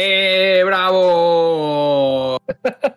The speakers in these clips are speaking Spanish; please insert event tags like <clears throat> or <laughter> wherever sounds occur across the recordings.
¡Eh, bravo!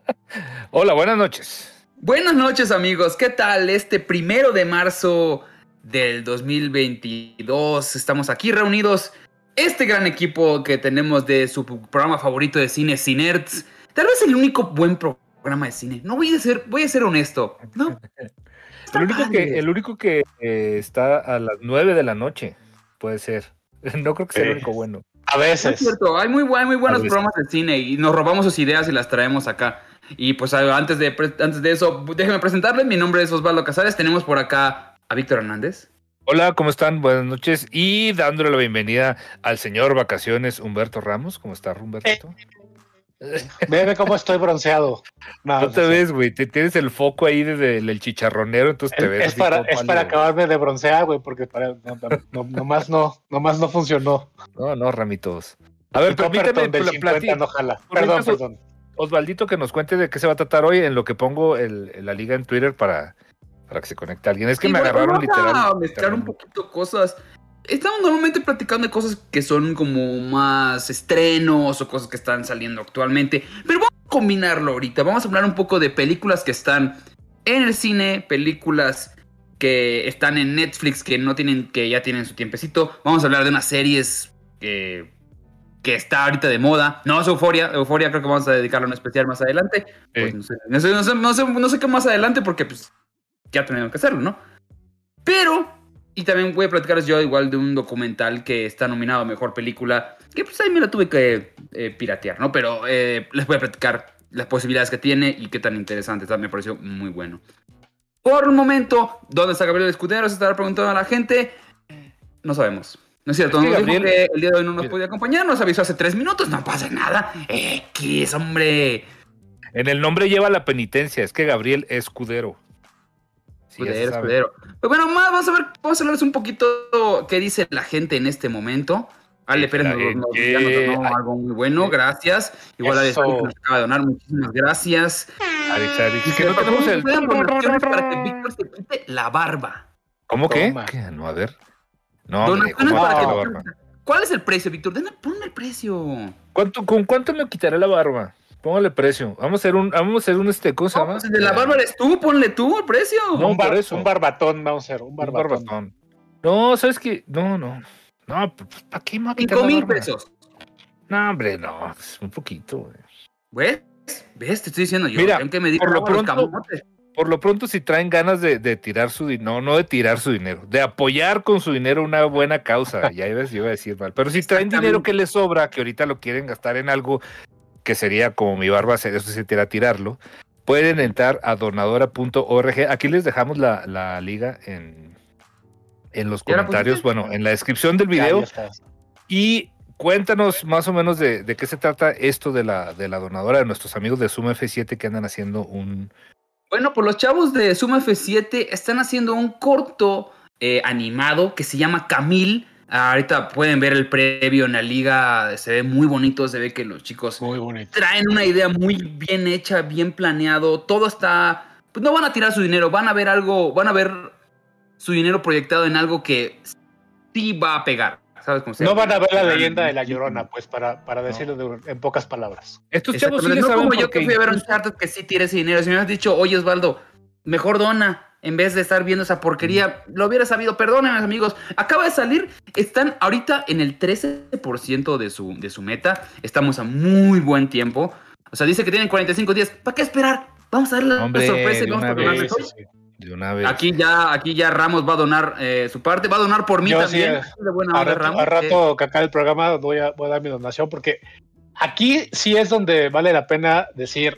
<laughs> Hola, buenas noches. Buenas noches, amigos. ¿Qué tal? Este primero de marzo del 2022 estamos aquí reunidos. Este gran equipo que tenemos de su programa favorito de cine, Cinerts. Tal vez el único buen programa de cine. No voy a ser, voy a ser honesto. No. <laughs> El único, que, el único que eh, está a las 9 de la noche puede ser. <laughs> No creo que sea el único bueno. A veces. Es cierto, hay muy, buen- muy buenos programas de cine y nos robamos sus ideas y las traemos acá. Y pues antes de, pre- antes de eso, déjenme presentarles. Mi nombre es Osvaldo Casares. Tenemos por acá a Víctor Hernández. Hola, ¿cómo están? Buenas noches. Y dándole la bienvenida al señor Vacaciones Humberto Ramos. ¿Cómo está, Humberto? Ve, ve cómo estoy bronceado. No, No te no ves, güey. Te tienes el foco ahí desde el, el chicharronero, entonces te Es, ves. es así para, es para acabarme de broncear, güey, porque para, no, no, no, nomás, no, nomás no funcionó. No, no, ramitos. A ver, permíteme del pla- 50 plati- no jala. Perdón, perdón. Osvaldito que nos cuente de qué se va a tratar hoy en lo que pongo el, la liga en Twitter para, para que se conecte alguien. Es que Sí, me bueno, agarraron literal. A mezclar un poquito cosas. Estamos normalmente platicando de cosas que son como más estrenos o cosas que están saliendo actualmente. Pero vamos a combinarlo ahorita. Vamos a hablar un poco de películas que están en el cine, películas que están en Netflix que no tienen, que ya tienen su tiempecito. Vamos a hablar de unas series que, que está ahorita de moda. No es Euforia. Euforia creo que vamos a dedicarle un especial más adelante. Pues Sí. no, sé, no, sé, no, sé, no sé- no sé qué más adelante porque pues ya tenemos que hacerlo, ¿no? Pero, y también voy a platicarles yo igual de un documental que está nominado a Mejor Película, que pues ahí me la tuve que eh, piratear, ¿no? Pero eh, les voy a platicar las posibilidades que tiene y qué tan interesante está, me pareció muy bueno. Por el momento, ¿dónde está Gabriel Escudero? Se estará preguntando a la gente. No sabemos. No es cierto, Es que nos dijo Gabriel- que el día de hoy no nos podía acompañar, nos avisó hace tres minutos, no pasa nada. X, hombre. En el nombre lleva la penitencia, es que Gabriel es escudero. Sí, Escudero, escudero. Pues bueno, más, vamos a ver, vamos a hablarles un poquito qué dice la gente en este momento. Ale Pérez nos, nos- ya nos donó Ay. algo muy bueno, gracias. Igual Ale Eso. que nos acaba de donar, muchísimas gracias. Alex, Alex, Y que no tenemos el. para que Víctor se quite la barba. ¿Cómo que? No, a ver. No, hombre, Donaciones ¿cómo para que la Víctor- barba? ¿Cuál es el precio, Víctor? Ponle el precio. ¿Cuánto, ¿Con cuánto me quitaré la barba? Póngale precio. Vamos a hacer un, vamos a hacer un este, ¿cómo se No, pues el de la barba eres tú, ponle tú el precio. No, un, bar- un barbatón, vamos a hacer, un Un barbatón. barbatón. No, ¿sabes qué? No, no. No, pues, ¿para qué quitar Cinco mil pesos. No, hombre, no. pues, un poquito, güey. ¿Ves? ¿Ves? Te estoy diciendo yo. Mira, que me por lo pronto-. Por lo pronto, si traen ganas de, de tirar su dinero, no, no de tirar su dinero, de apoyar con su dinero una buena causa, <laughs> ya ves, yo iba a decir mal, pero si traen dinero que les sobra, que ahorita lo quieren gastar en algo que sería como mi barba, eso se sería tirarlo, pueden entrar a donadora.org. Aquí les dejamos la, la liga en, en los ¿Ya la comentarios, bueno, en la descripción del video. Y cuéntanos más o menos de, de qué se trata esto de la, de la donadora, de nuestros amigos de Suma F7 que andan haciendo un, Bueno, pues los chavos de Suma F7 están haciendo un corto eh, animado que se llama Camil. Ah, ahorita pueden ver el previo en la liga, se ve muy bonito, se ve que los chicos Muy traen una idea muy bien hecha, bien planeado, todo está... Pues no van a tirar su dinero, van a ver algo, van a ver su dinero proyectado en algo que sí va a pegar. ¿Sabes cómo se No van a ver la leyenda de la llorona, pues, para, para decirlo de- en pocas palabras. Estos chavos sí no saben como yo que fui a ver un charter que sí tira ese dinero. Si me hubieras dicho, oye Osvaldo, mejor dona, en vez de estar viendo esa porquería, lo hubiera sabido. Perdónenme, amigos. Acaba de salir, están ahorita en el 13% de su, de su meta. Estamos a muy buen tiempo. O sea, dice que tienen 45 días. ¿Para qué esperar? Vamos a darle la sorpresa y vamos a vez. mejor. Sí, sí, sí. de una vez. Aquí ya, aquí ya Ramos va a donar eh, su parte, va a donar por mí Yo también. sí, de buena A onda, rato, Ramos. a Eh, rato que acabe el programa voy a, voy a dar mi donación porque aquí sí es donde vale la pena decir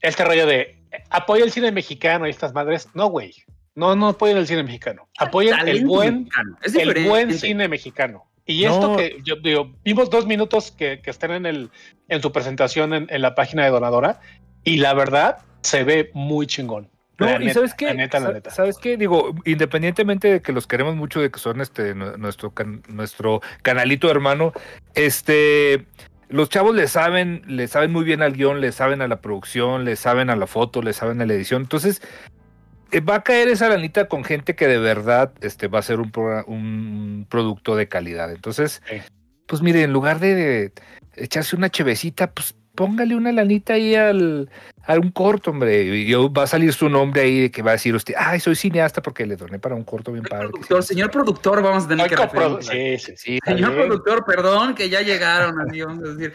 este rollo de eh, apoya el cine mexicano y estas madres. No, güey. No, no apoyen el cine mexicano. Apoyen el buen, el buen cine mexicano. Y No. esto que yo digo, vimos dos minutos que, que están en el en su presentación en, en la página de Donadora y la verdad se ve muy chingón. No, La y neta, sabes qué, la neta, la neta. sabes qué, digo, independientemente de que los queremos mucho, de que son este nu- nuestro can- nuestro canalito hermano, este los chavos le saben, le saben muy bien al guion, le saben a la producción, le saben a la foto, le saben a la edición. Entonces, eh, va a caer esa lanita con gente que de verdad este, va a ser un, un producto de calidad. Entonces, Sí. pues mire, en lugar de, de echarse una chevecita, pues póngale una lanita ahí al, a un corto, hombre. Y yo, va a salir su nombre ahí de que va a decir usted, ay, soy cineasta porque le doné para un corto bien padre. Productor, señor productor, vamos a tener que sí, sí, sí. Está Señor productor, perdón, que ya llegaron, así vamos a decir.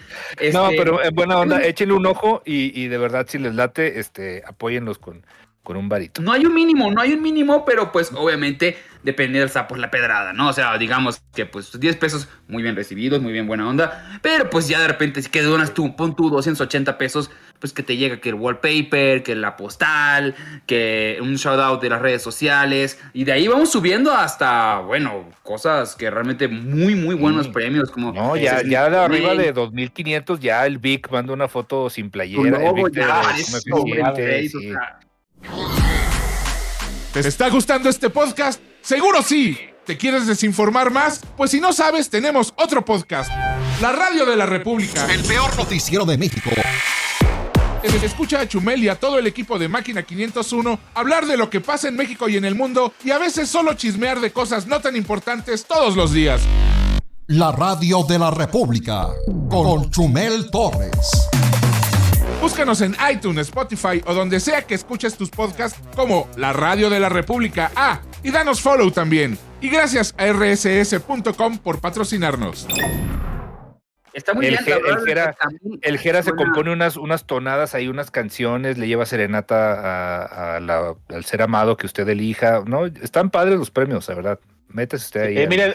No, Este, pero en buena onda, <clears throat> échenle un ojo y, y de verdad, si les late, este, apóyenlos con, con un varito. No hay un mínimo, no hay un mínimo, pero pues obviamente depende del sapo la pedrada, ¿no? O sea, digamos que pues 10 pesos muy bien recibidos, muy bien buena onda, pero pues ya de repente si que donas tú, pon tú 280 pesos, pues que te llega que el wallpaper, que la postal, que un shout out de las redes sociales, y de ahí vamos subiendo hasta, bueno, cosas que realmente muy, muy buenos premios, como... No, ya, ese ya de arriba de 2500, ya el Vic manda una foto sin playera. el Vic ya, de- eso, ¿Te está gustando este podcast? Seguro sí. ¿Te quieres desinformar más? Pues si no sabes, tenemos otro podcast. La Radio de la República. El peor noticiero de México. Escucha a Chumel y a todo el equipo de Máquina 501 hablar de lo que pasa en México y en el mundo y a veces solo chismear de cosas no tan importantes todos los días. La Radio de la República. Con Chumel Torres. Búscanos en iTunes, Spotify o donde sea que escuches tus podcasts como La Radio de la República. Ah, y danos follow también. Y gracias a rss.com por patrocinarnos. Está muy El bien, el El Jera se compone unas, unas tonadas ahí, unas canciones, le lleva serenata a, a la- al ser amado que usted elija. No, están padres los premios, la verdad. Métese usted ahí. Eh, miren,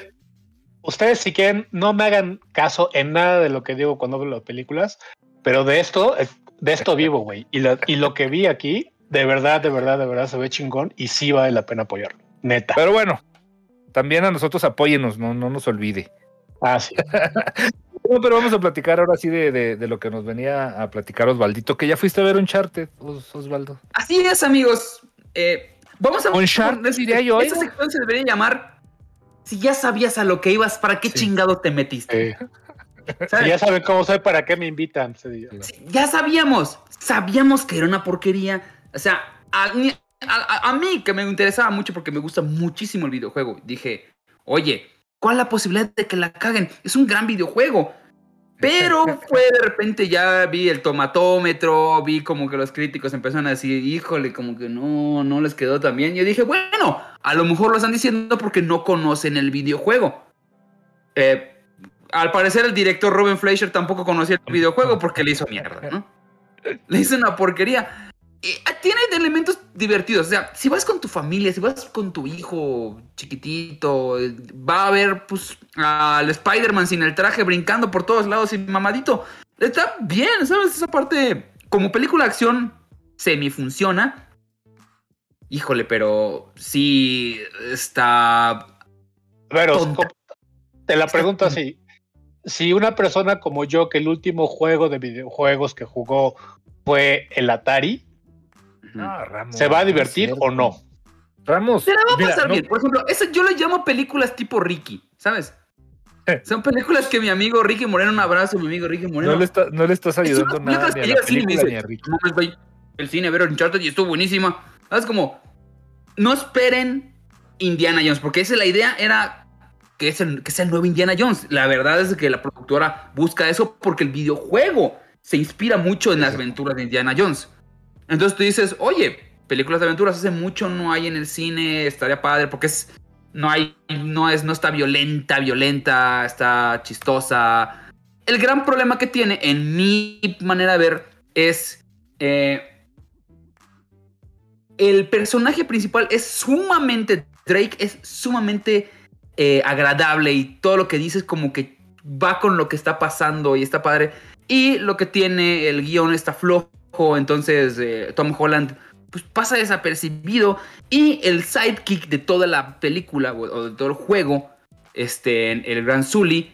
ustedes si quieren, no me hagan caso en nada de lo que digo cuando hablo de películas, pero de esto, eh, de esto vivo, güey. Y lo, y lo que vi aquí, de verdad, de verdad, de verdad se ve chingón y sí vale la pena apoyarlo. Neta. Pero bueno, también a nosotros apóyenos, no, no nos olvide. Ah, sí. <laughs> No, pero vamos a platicar ahora sí de, de- de lo que nos venía a platicar Osvaldito, que ya fuiste a ver Uncharted, Os- Osvaldo. Así es, amigos. Eh, vamos a Uncharted, diría yo, Esta ¿eh? sección se debería llamar. Si ya sabías a lo que ibas, ¿para qué Sí. chingado te metiste? Eh, ¿Sabes? ya saben cómo soy, para qué me invitan. se diga. Sí, ya sabíamos. Sabíamos que era una porquería. O sea, a, mí- a- a- a mí que me interesaba mucho porque me gusta muchísimo el videojuego. Dije, oye, ¿cuál es la posibilidad de que la caguen? Es un gran videojuego. Pero <laughs> fue de repente ya vi el tomatómetro, vi como que los críticos empezaron a decir, híjole, como que no, no les quedó tan bien. Yo dije, bueno, a lo mejor lo están diciendo porque no conocen el videojuego. Eh, al parecer el director Robin Fleischer tampoco conocía el videojuego porque le hizo mierda, ¿no? Le hizo una porquería. Y, ah, tiene elementos divertidos. O sea, si vas con tu familia, si vas con tu hijo chiquitito, va a ver pues al Spider-Man sin el traje brincando por todos lados y mamadito. Está bien, ¿sabes? Esa parte, como película de acción, semi funciona. Híjole, pero sí está. Pero te la pregunto así. Si una persona como yo, que el último juego de videojuegos que jugó fue el Atari, No, Ramos, ¿se va a es divertir o no? Ramos, Se la va a mira, pasar no- bien. Por ejemplo, eso yo le llamo películas tipo Ricky, ¿sabes? Son películas que mi amigo Ricky Moreno, un abrazo, mi amigo Ricky Moreno. no, le está- no le estás ayudando nada ni a la película ni a dice, Ricky. "No mames, güey, el cine ver Uncharted y estuvo buenísima. ¿Sabes? Como, no esperen Indiana Jones, porque esa es la idea, era que es, el, que sea el nuevo Indiana Jones. La verdad es que la productora busca eso porque el videojuego se inspira mucho en las aventuras de Indiana Jones. Entonces tú dices, oye, películas de aventuras hace mucho no hay en el cine, estaría padre porque es no hay no es no está violenta, violenta, está chistosa. El gran problema que tiene en mi manera de ver es eh, el personaje principal es sumamente Drake es sumamente eh, agradable y todo lo que dice es como que va con lo que está pasando y está padre. Y lo que tiene el guion está flojo, entonces eh, Tom Holland pues pasa desapercibido y el sidekick de toda la película o, de todo el juego, este, el Gran Zully,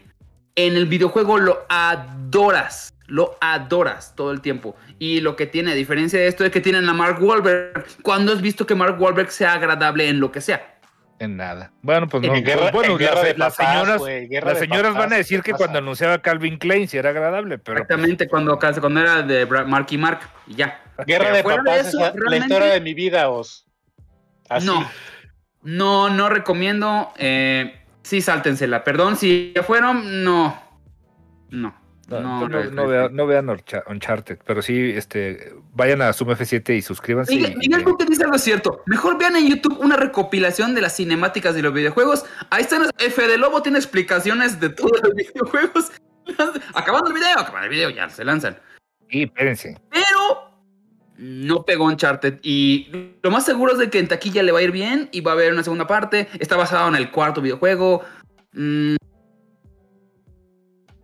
en el videojuego lo adoras, lo adoras todo el tiempo. Y lo que tiene, a diferencia de esto, es que tienen a Mark Wahlberg. ¿Cuándo has visto que Mark Wahlberg sea agradable en lo que sea? En nada. Bueno, pues no. guerra- bueno, en guerra las, de papás, señoras, las de señoras papás, van a decir ¿qué que pasa? cuando anunciaba Calvin Klein sí era agradable, pero pues, Exactamente, cuando, cuando era de Mark y Mark, y ya. Guerra Pero de de papás eso, es la- la realmente- historia de mi vida, os. Así. No, no, no recomiendo. Eh, sí, sáltensela. Perdón, si ya fueron, no. No. No, No, no, no, no vea- no vean Uncharted, pero sí, este, vayan a Zoom F7 y suscríbanse. Miguel, y- Miguel dices algo cierto. Mejor vean en YouTube una recopilación de las cinemáticas de los videojuegos. Ahí están. F de Lobo tiene explicaciones de todos los <laughs> videojuegos. <laughs> Acabando el video, acabando el video, ya se lanzan. y espérense. Pero no pegó Uncharted. Y lo más seguro es de que en taquilla le va a ir bien y va a haber una segunda parte. Está basado en el cuarto videojuego. Mm.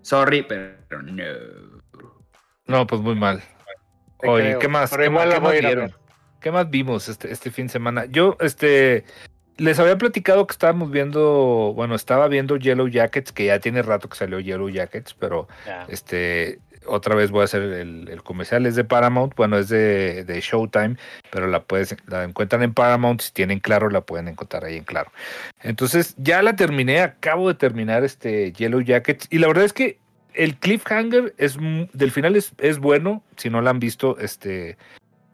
Sorry, pero no. No, pues muy mal. Te Oye, creo, ¿qué más? pero ¿Qué, igual más- vimos este, este fin de semana? Yo, este, les había platicado que estábamos viendo, bueno, estaba viendo Yellow Jackets, que ya tiene rato que salió Yellow Jackets, pero este, otra vez voy a hacer el, el comercial, es de Paramount, bueno, es de, de Showtime, pero la puedes, la encuentran en Paramount, si tienen claro, la pueden encontrar ahí en claro. Entonces, ya la terminé, acabo de terminar este Yellow Jackets, y la verdad es que el cliffhanger es del final es, es bueno, si no la han visto, este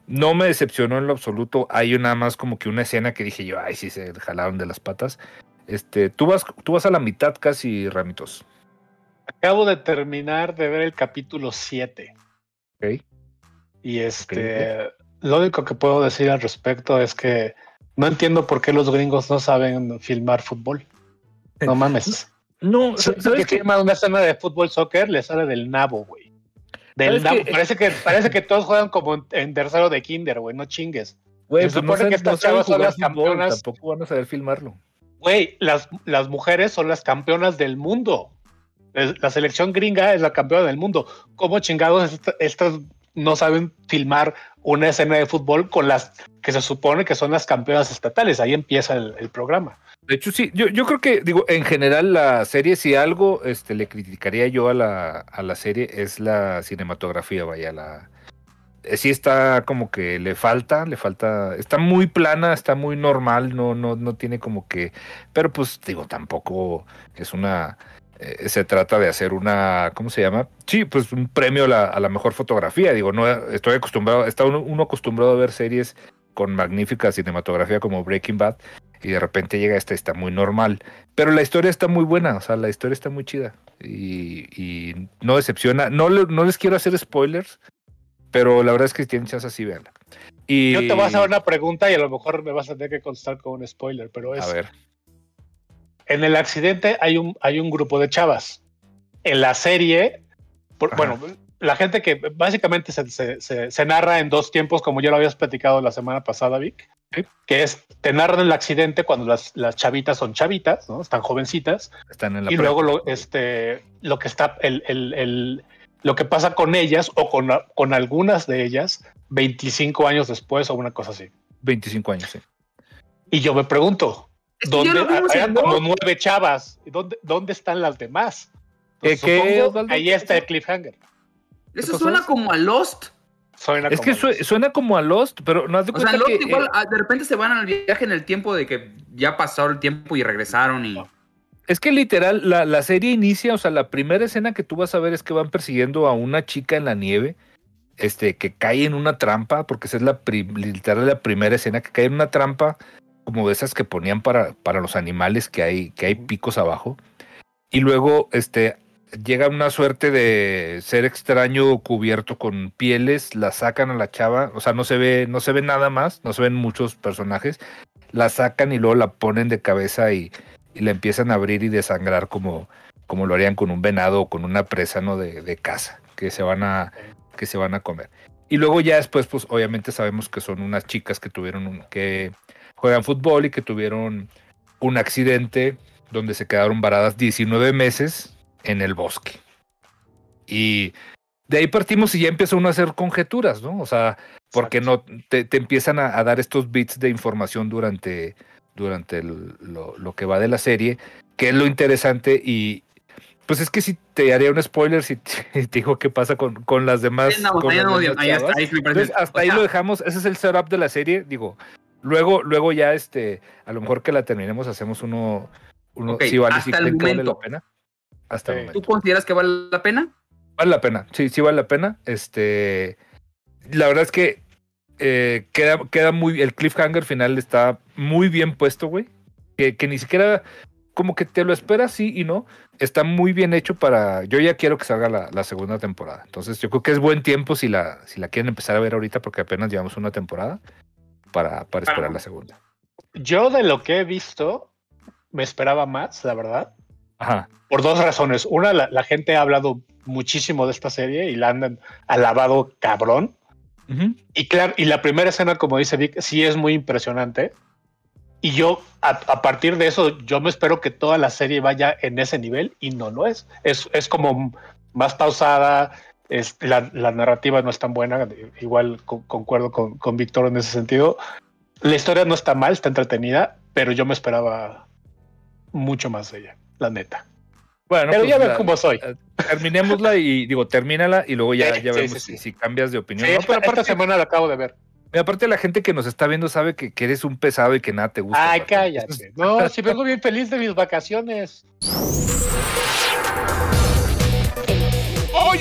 no me decepcionó en lo absoluto. Hay nada más como que una escena que dije yo, ay, sí se jalaron de las patas. Este, tú vas, tú vas a la mitad casi, Ramitos. Acabo de terminar de ver el capítulo 7. Ok. Y este, lo único que puedo decir al respecto es que no entiendo por qué los gringos no saben filmar fútbol. No <laughs> mames. No, ¿sabes que filman una escena de fútbol soccer le sale del nabo, güey. Del ¿Sabes nabo. Parece que parece que todos juegan como en, tercero de kinder, güey. No chingues. Güey, se pues no supone que no estas saben chavas son las fútbol, campeonas. Tampoco van a saber filmarlo. Güey, las, las mujeres son las campeonas del mundo. La selección gringa es la campeona del mundo. ¿Cómo chingados esta- estas no saben filmar una escena de fútbol con las que se supone que son las campeonas estatales? Ahí empieza el, programa. De hecho, sí, yo, yo creo que, digo, en general la serie, si algo este, le criticaría yo a la, a la serie es la cinematografía, vaya, la... eh, Sí está como que le falta, le falta, está muy plana, está muy normal, no, no, no tiene como que, pero pues digo, tampoco es una, eh, se trata de hacer una, ¿cómo se llama? Sí, pues un premio a la, a la mejor fotografía, digo, no estoy acostumbrado, está uno, uno acostumbrado a ver series con magnífica cinematografía como Breaking Bad, y de repente llega esta, está muy normal. Pero la historia está muy buena, o sea, la historia está muy chida y, y no decepciona. No, le- no les quiero hacer spoilers, pero la verdad es que si tienen chance así, veanla. Y, Yo te voy a hacer una pregunta y a lo mejor me vas a tener que contestar con un spoiler, pero es A ver, en el accidente hay un, hay un grupo de chavas. En la serie, por- bueno, la gente que básicamente se, se- se- se narra en dos tiempos, como ya lo habías platicado la semana pasada, Vic, Sí. que es, te narran el accidente cuando las, las chavitas son chavitas, ¿no? Están jovencitas, están en la y luego lo, este, lo que está, el, el- el- lo que pasa con ellas o con, con algunas de ellas 25 años después o una cosa así. 25 años, sí. Y yo me pregunto, Eran en como nueve chavas. ¿Y ¿Dónde, dónde están las demás? ¿Qué- Pues qué, supongo ahí está el cliffhanger. Eso suena como a Lost. Suena Es que suena como a Lost, pero no has de O sea, Lost que... igual eh, ah, de repente se van al viaje en el tiempo de que ya pasó el tiempo y regresaron y... Es que literal, la, la serie inicia, o sea, la primera escena que tú vas a ver es que van persiguiendo a una chica en la nieve, este, que cae en una trampa, porque esa es la literal la primera escena, que cae en una trampa como de esas que ponían para, para los animales que hay, que hay picos abajo. Y luego, este, llega una suerte de ser extraño cubierto con pieles, la sacan a la chava, o sea, no se ve, no se ve nada más, no se ven muchos personajes, la sacan y luego la ponen de cabeza y, y la empiezan a abrir y desangrar como, como lo harían con un venado o con una presa ¿no? de, de caza que se van a que se van a comer. Y luego ya después, pues obviamente sabemos que son unas chicas que tuvieron un, que juegan fútbol y que tuvieron un accidente donde se quedaron varadas 19 meses en el bosque. Y de ahí partimos y ya empieza uno a hacer conjeturas, ¿no? O sea, porque no te, te empiezan a, a dar estos bits de información durante, durante el- lo, lo que va de la serie, que es lo interesante y pues es que si te haría un spoiler si <laughs> te, te digo qué pasa con, con las demás. Hasta ahí lo dejamos, ese es el setup de la serie, digo, luego, luego ya este, a lo mejor que la terminemos hacemos uno, uno Ok, sí vale, hasta el que vale momento. la pena. Hasta el momento. ¿Tú consideras que vale la pena? Vale la pena, sí, sí vale la pena. Este, la verdad es que eh, queda, queda muy, el cliffhanger final está muy bien puesto, güey. Que, que ni siquiera, como que te lo esperas sí y no. Está muy bien hecho para. Yo ya quiero que salga la, la segunda temporada. Entonces, yo creo que es buen tiempo si la, si la quieren empezar a ver ahorita, porque apenas llevamos una temporada para, para esperar la segunda. Yo de lo que he visto, me esperaba más, la verdad. Ajá. Por dos razones. Una, la, la gente ha hablado muchísimo de esta serie y la han alabado cabrón. Ujú. Y claro, y la primera escena, como dice Vic, sí es muy impresionante. Y yo, a, a partir de eso, yo me espero que toda la serie vaya en ese nivel y no lo es. Es, es como más pausada, es, la, la narrativa no es tan buena. Igual co- concuerdo con, con Víctor en ese sentido. La historia no está mal, está entretenida, pero yo me esperaba mucho más de ella, la neta. Bueno, pero pues ya la- cómo soy. eh, terminémosla y digo, termínala y luego ya, Sí, ya sí, vemos sí, si, cambias de opinión. Esta, Pero esta aparte, semana la acabo de ver. y aparte la gente que nos está viendo sabe que, que eres un pesado y que nada te gusta. Ay, cállate. No, si vengo bien feliz de mis vacaciones.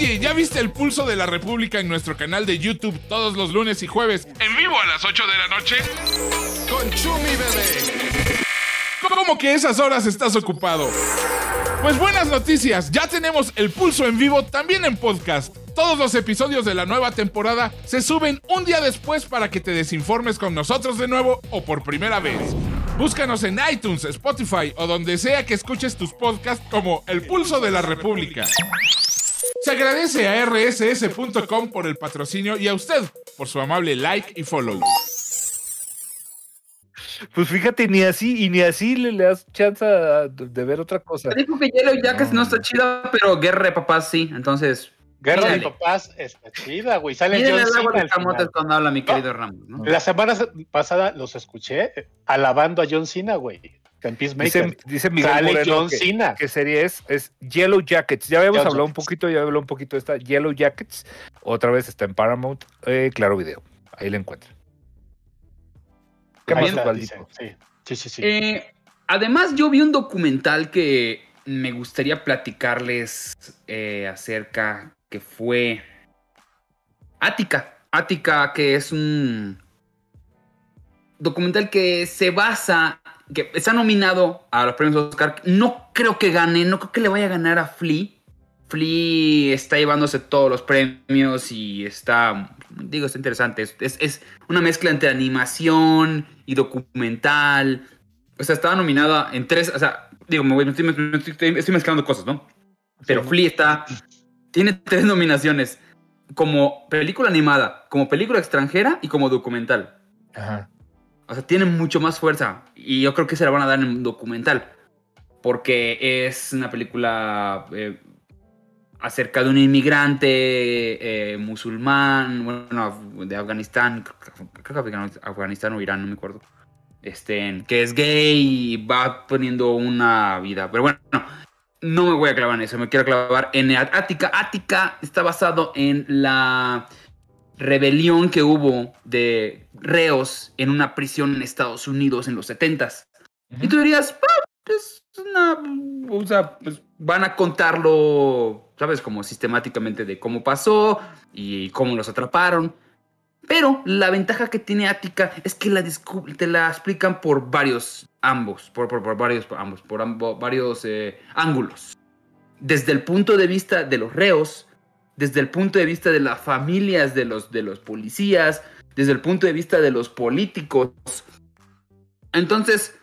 ¿Ya viste el pulso de la República en nuestro canal de YouTube todos los lunes y jueves en vivo a las 8 de la noche? Con Chumi Bebé. ¿Cómo que esas horas estás ocupado? Pues buenas noticias, ya tenemos el pulso en vivo también en podcast. Todos los episodios de la nueva temporada se suben un día después para que te desinformes con nosotros de nuevo o por primera vez. Búscanos en iTunes, Spotify o donde sea que escuches tus podcasts como El Pulso de la República. Se agradece a rss.com por el patrocinio y a usted por su amable like y follow. Pues fíjate, ni así, y ni así le, le das chance a- de ver otra cosa. Te dijo que Yellow Jackets No. no está chida, pero Guerra de Papás sí. Entonces, Guerra de Mírale. papás está chida, güey. Sale miren John el agua Cena de al camotes final. cuando habla mi querido Ramos, ¿no? La semana pasada los escuché alabando a John Cena, güey. En Peacemaker. Dice, dice Miguel Sale Moreno John que, Cena. ¿Qué serie es? Es Yellow Jackets. Ya habíamos Yellow hablado un Jackets. poquito, ya habló un poquito de esta Yellow Jackets. Otra vez está en Paramount, eh, Claro Video. Ahí la encuentran. ¿Qué Ahí más, está, Osvaldito? dice, Sí, sí, sí. sí. Eh, además, yo vi un documental que me gustaría platicarles eh, acerca, que fue Ática. Ática, que es un documental que se basa, que está nominado a los premios Oscar. No creo que gane, no creo que le vaya a ganar a Flea. Flea está llevándose todos los premios y está, digo, está interesante. Es, es- es una mezcla entre animación y documental. O sea, estaba nominada en tres, o sea, digo, me voy- me estoy, me estoy- estoy mezclando cosas, ¿no? Pero Sí. Flea está, tiene tres nominaciones. Como película animada, como película extranjera y como documental. Ajá. O sea, tiene mucho más fuerza. Y yo creo que se la van a dar en un documental. Porque es una película eh, acerca de un inmigrante eh, musulmán, bueno, de Afganistán, creo que Afgan- Afganistán o Irán, no me acuerdo. Este, que es gay y va poniendo una vida. Pero bueno, no me voy a clavar en eso, me quiero clavar en Ática. Ática está basado en la rebelión que hubo de reos en una prisión en Estados Unidos en los 70s. Y tú dirías, "Ah, es una. O sea, pues van a contarlo, ¿sabes? Como sistemáticamente de cómo pasó y cómo los atraparon. Pero la ventaja que tiene Ática es que la te la explican por varios ambos, por, por, por varios ambos, por ambo- varios eh, ángulos. Desde el punto de vista de los reos, desde el punto de vista de las familias de los, de los policías, desde el punto de vista de los políticos. Entonces,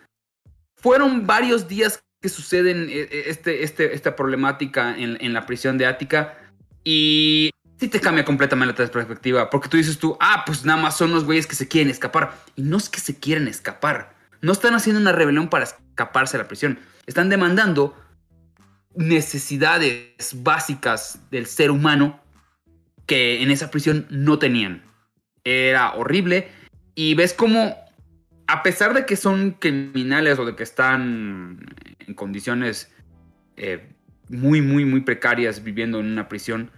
fueron varios días que suceden eh, eh, este, este, esta problemática en, en la prisión de Ática y sí te cambia completamente la perspectiva, porque tú dices tú, ah, pues nada más son los güeyes que se quieren escapar. Y no es que se quieren escapar, no están haciendo una rebelión para escaparse de la prisión, están demandando necesidades básicas del ser humano que en esa prisión no tenían. Era horrible y ves como a pesar de que son criminales o de que están en condiciones eh, muy, muy, muy precarias viviendo en una prisión,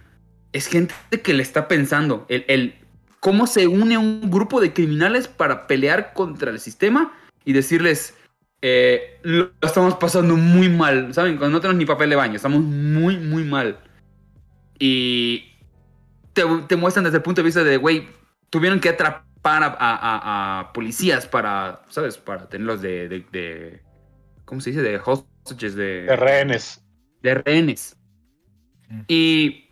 es gente que le está pensando el, el cómo se une un grupo de criminales para pelear contra el sistema y decirles, eh, lo estamos pasando muy mal, ¿saben? Cuando no tenemos ni papel de baño, estamos muy, muy mal. Y te, te muestran desde el punto de vista de, güey, tuvieron que atrapar a, a- a- policías para, ¿sabes? Para tenerlos de, de- de- ¿cómo se dice? De host- hostages, de, De rehenes. de rehenes. Mm. Y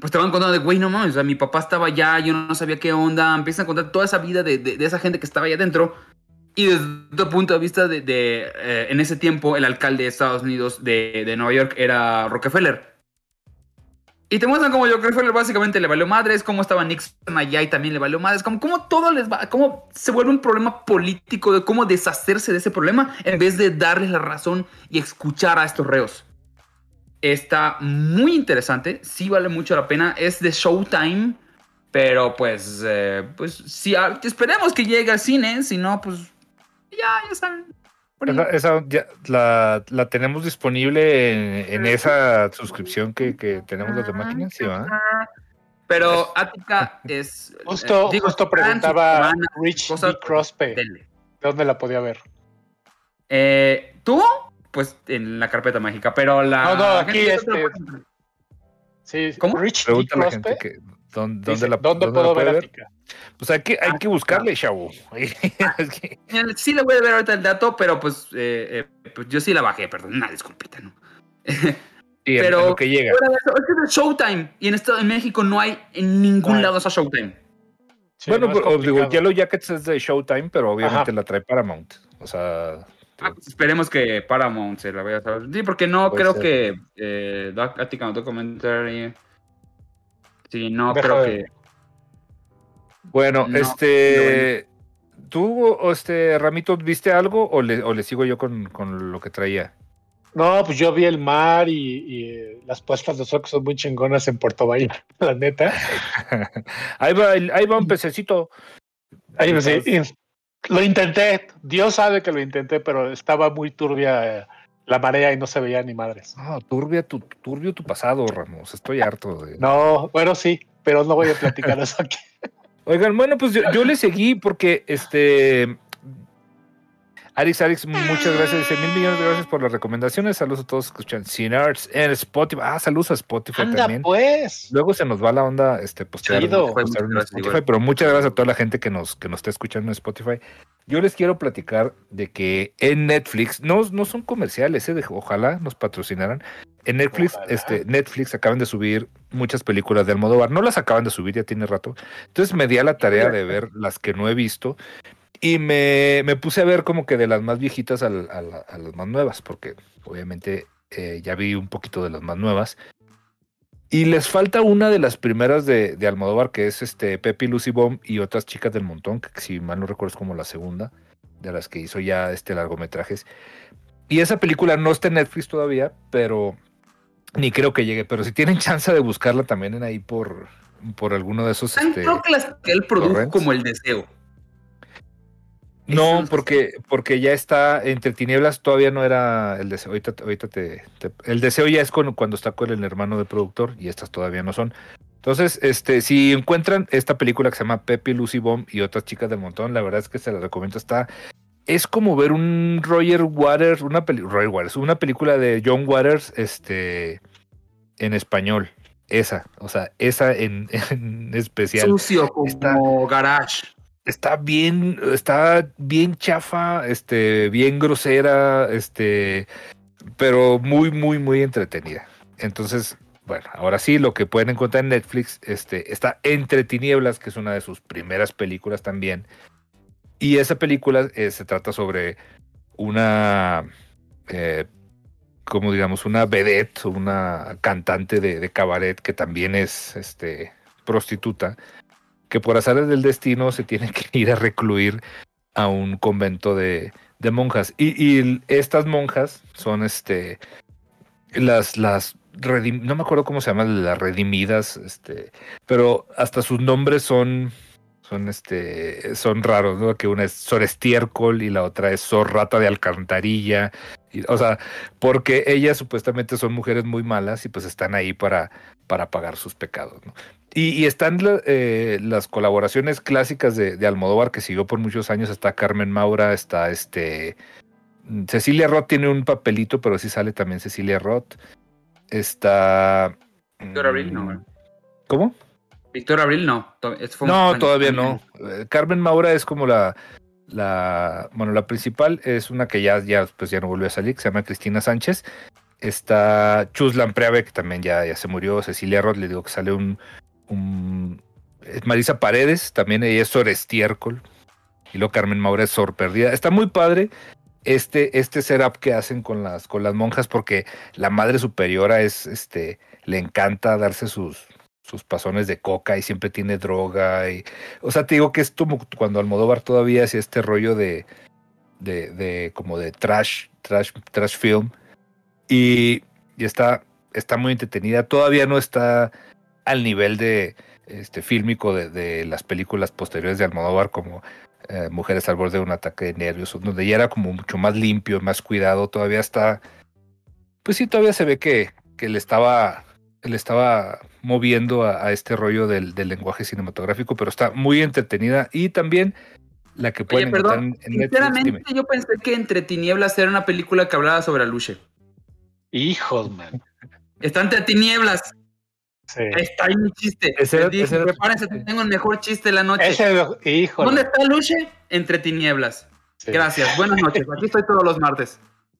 pues te van contando de, güey, no mames, o sea, mi papá estaba allá, yo no sabía qué onda. Empiezan a contar toda esa vida de, de- de esa gente que estaba allá adentro. Y desde otro punto de vista, de, de, eh, en ese tiempo, el alcalde de Estados Unidos de, de Nueva York era Rockefeller. Y te muestran cómo Rockefeller básicamente le valió madres, cómo estaba Nixon allá y también le valió madres, como cómo todo les va, cómo se vuelve un problema político de cómo deshacerse de ese problema en vez de darles la razón y escuchar a estos reos. Está muy interesante, sí vale mucho la pena, es de Showtime, pero pues, eh, pues si esperemos que llegue al cine, si no, pues ya, ya saben. Esa, esa ya la, la tenemos disponible en, en esa suscripción que, que tenemos los de máquinas, ¿sí, va? Pero Attica es. Justo, eh, digo, justo preguntaba Rich D. Crosby de dónde la podía ver. Eh, ¿Tú? Pues en la carpeta mágica, pero la. No, no, aquí, este, Sí, ¿Cómo? Rich D. Pregunta a la Crosby gente que, ¿dónde, dice, dónde la, ¿dónde dónde la puedo puede ver ver? Attica? Pues hay que, hay Ah, que buscarle, chavo. <laughs> Que- Eh, Sí le voy a ver ahorita el dato, pero pues, eh, eh, pues yo sí la bajé, perdón, una disculpita, ¿no? sí, Pero- en lo que llega. Es que es de Showtime y en, esto, en México no hay en ningún No lado esa Showtime. Sí, bueno, no, es pero, digo. Yellow Jackets es de Showtime, pero obviamente Ajá. la trae Paramount. O sea, Ah, pues esperemos que Paramount se la vaya a saber. Sí, porque no Puede creo ser. que eh, Attica Documentary. Sí, no Deja creo que. bueno, No, este. ¿Tú, este, Ramito, viste algo o le, o le sigo yo con, con lo que traía? No, pues yo vi el mar y, y, eh, las puestas de sol que son muy chingonas en Puerto Vallarta, <laughs> la neta. ahí, va, ahí va un pececito. Ahí me lo intenté, Dios sabe que lo intenté, pero estaba muy turbia eh, la marea y no se veía ni madres. No, turbia tu, turbio tu pasado, Ramos. Estoy harto de. No, bueno, sí, pero no voy a platicar <laughs> eso aquí. Oigan, bueno, pues yo, yo le seguí porque este. Arix, Arix, muchas gracias. Dice mil millones de gracias por las recomendaciones. Saludos a todos que escuchan Cinarts en Spotify. Ah, saludos a Spotify Anda, también. pues. Luego se nos va la onda este postear, postear en Muchas gracias, Spotify, igual. pero muchas gracias a toda la gente que nos, que nos está escuchando en Spotify. Yo les quiero platicar de que en Netflix, no, no son comerciales, eh, de- ojalá nos patrocinaran. En Netflix, Ojalá. este, Netflix acaban de subir muchas películas de Almodóvar. No las acaban de subir, ya tiene rato. Entonces me di a la tarea de ver las que no he visto. Y me, me puse a ver como que de las más viejitas a, la- a las más nuevas, porque obviamente eh, ya vi un poquito de las más nuevas. Y les falta una de las primeras de, de Almodóvar, que es este Pepe Lucy Bomb y otras chicas del montón, que si mal no recuerdo es como la segunda de las que hizo ya este largometrajes. Y esa película no está en Netflix todavía, pero ni creo que llegue. Pero si tienen chance de buscarla también en ahí por, por alguno de esos. Tan este, creo que las que él produjo torrents. como el deseo. No, porque, porque ya está entre tinieblas, todavía no era el deseo. Ahorita, ahorita te, te- el deseo ya es con- cuando está con el hermano de productor y estas todavía no son. Entonces, este, si encuentran esta película que se llama Pepe, Lucy Bomb y otras chicas del montón, la verdad es que se la recomiendo. Está, es como ver un Roger Waters, una peli- Roger Waters, una película de John Waters, este, en español. Esa, o sea, esa en, <laughs> en especial Sucio como Está- garage. Está bien, está bien chafa, este, bien grosera, este, pero muy, muy, muy entretenida. Entonces, bueno, ahora sí, lo que pueden encontrar en Netflix, este, está Entre Tinieblas, que es una de sus primeras películas también. Y esa película eh, se trata sobre una, eh, como digamos, una vedette, una cantante de, de cabaret que también es, este, prostituta que por azares del destino se tiene que ir a recluir a un convento de, monjas. Y, y estas monjas son este las, las redim- no me acuerdo cómo se llaman, las redimidas, este, pero hasta sus nombres son son este son raros, ¿no? Que una es Sor Estiércol y la otra es Sor Rata de Alcantarilla. Y, o sea, porque ellas supuestamente son mujeres muy malas y pues están ahí para, para pagar sus pecados, ¿no? Y, y están eh, las colaboraciones clásicas de, de Almodóvar que siguió por muchos años. Está Carmen Maura, está este. Cecilia Roth tiene un papelito, pero sí sale también Cecilia Roth. Está. Abril, no. ¿Cómo? Víctor Abril no. fue No, todavía no. Eh, Carmen Maura es como la, La, bueno, la principal es una que ya, ya, pues ya no volvió a salir, que se llama Cristina Sánchez. Está Chus Lampreave, que también ya, ya se murió. Cecilia Roth, le digo que sale un, un Marisa Paredes, también ella es Sor Estiércol. Y luego Carmen Maura es Sor Perdida. Está muy padre este, este setup que hacen con las, con las monjas, porque la madre superiora es, este, le encanta darse sus, sus pasones de coca y siempre tiene droga. Y, o sea, te digo que es como cuando Almodóvar todavía hacía este rollo de, de, de como de trash, trash, trash film. Y, y está, está muy entretenida. Todavía no está al nivel de este fílmico de, las películas posteriores de Almodóvar como eh, Mujeres al borde de un ataque de nervios, donde ya era como mucho más limpio, más cuidado, todavía está, pues sí, todavía se ve que, que le estaba, le estaba moviendo a, a este rollo del, del, lenguaje cinematográfico, pero está muy entretenida y también la que pueden Oye, perdón, en Netflix, sinceramente dime. yo pensé que Entre Tinieblas era una película que hablaba sobre Aluche. Hijos, man. Está entre tinieblas. Sí. Está ahí mi chiste. Ese- dije, ese- prepárense, tengo el mejor chiste de la noche. Ese, híjole. ¿Dónde está Luche? Entre tinieblas. Sí. Gracias. Buenas noches. Aquí estoy todos los martes.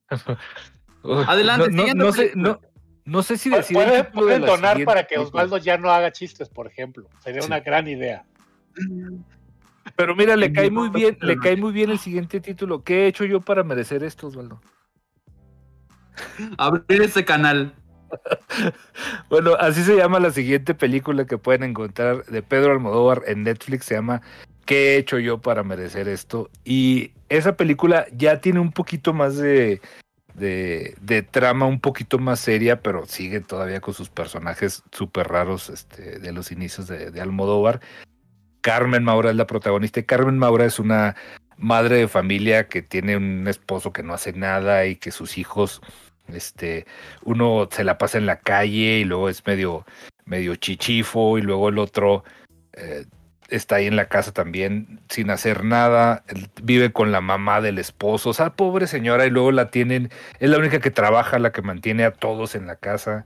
<laughs> Uy, Adelante, no, no, siguiente no sé, no, no sé si decir. el Puede, título de puede la donar para que. Osvaldo ya no haga chistes, por ejemplo. Sería Sí. una gran idea. Pero mira, le cae muy bien, le cae muy bien el siguiente título. ¿Qué he hecho yo para merecer esto, Osvaldo? Abrir ese canal. <laughs> Bueno, así se llama la siguiente película que pueden encontrar de Pedro Almodóvar en Netflix. Se llama ¿Qué he hecho yo para merecer esto? Y esa película ya tiene un poquito más de, de, trama, un poquito más seria, pero sigue todavía con sus personajes súper raros este, de los inicios de, de Almodóvar. Carmen Maura es la protagonista. Carmen Maura es una madre de familia que tiene un esposo que no hace nada y que sus hijos este, uno se la pasa en la calle y luego es medio, medio chichifo y luego el otro eh, está ahí en la casa también sin hacer nada, vive con la mamá del esposo, o sea, pobre señora y luego la tienen, es la única que trabaja, la que mantiene a todos en la casa.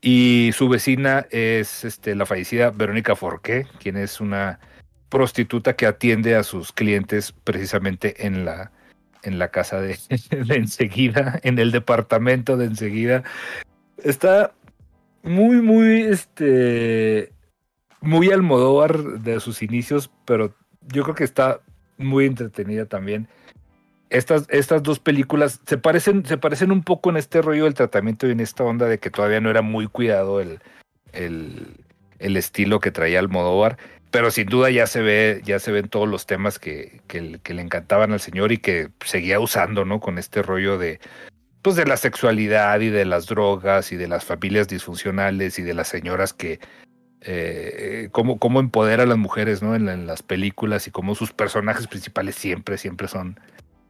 Y su vecina es este, la fallecida Verónica Forqué, quien es una prostituta que atiende a sus clientes precisamente en la, en la casa de, <laughs> de enseguida, en el departamento de enseguida. Está muy, muy, este, muy Almodóvar de sus inicios, pero yo creo que está muy entretenida también. Estas, estas dos películas se parecen, se parecen un poco en este rollo del tratamiento y en esta onda de que todavía no era muy cuidado el, el, el estilo que traía Almodóvar, pero sin duda ya se ve, ya se ven todos los temas que, que, que le encantaban al señor y que seguía usando, ¿no? Con este rollo de, pues de la sexualidad y de las drogas y de las familias disfuncionales y de las señoras que eh, cómo, cómo empodera a las mujeres, ¿no? En, la- en las películas y cómo sus personajes principales siempre, siempre son,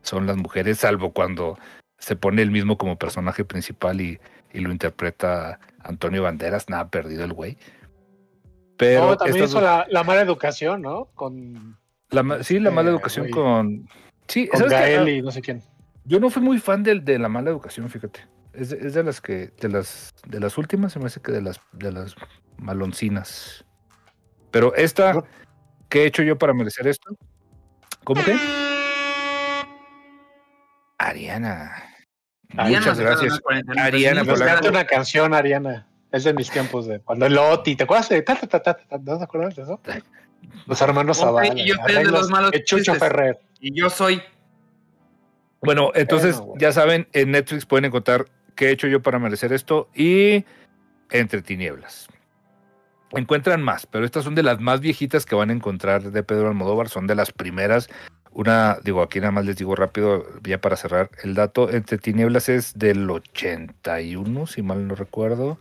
son las mujeres, salvo cuando se pone el mismo como personaje principal y, y lo interpreta Antonio Banderas, nada perdido el güey. Pero No, también hizo dos- la, la mala educación, ¿no? Con, la sí, la mala eh, educación güey. con... Sí, con ¿sabes? Gael y no sé quién. Yo no fui muy fan del- de, la mala educación, fíjate. Es de, es de las que, de las, de las últimas, se me hace que de las, de las maloncinas. Pero esta, ¿qué he hecho yo para merecer esto? ¿Cómo que? Ariana. Muchas gracias. quedó en 49 Ariana Polanco. canta una canción, Ariana. Es de mis tiempos de cuando el Loti, ¿te acuerdas de ta, ta, ta, ta, ta, ¿No te acuerdas de eso? <laughs> Los hermanos Zavala. y yo de los malos Chucho. Ferrer. Y yo soy. Bueno, entonces ya saben, en Netflix pueden encontrar qué he hecho yo para merecer esto y Entre Tinieblas. Encuentran más, pero estas son de las más viejitas que van a encontrar de Pedro Almodóvar, son de las primeras. Una, digo, aquí nada más les digo rápido, ya para cerrar el dato, Entre Tinieblas es del 81, si mal no recuerdo.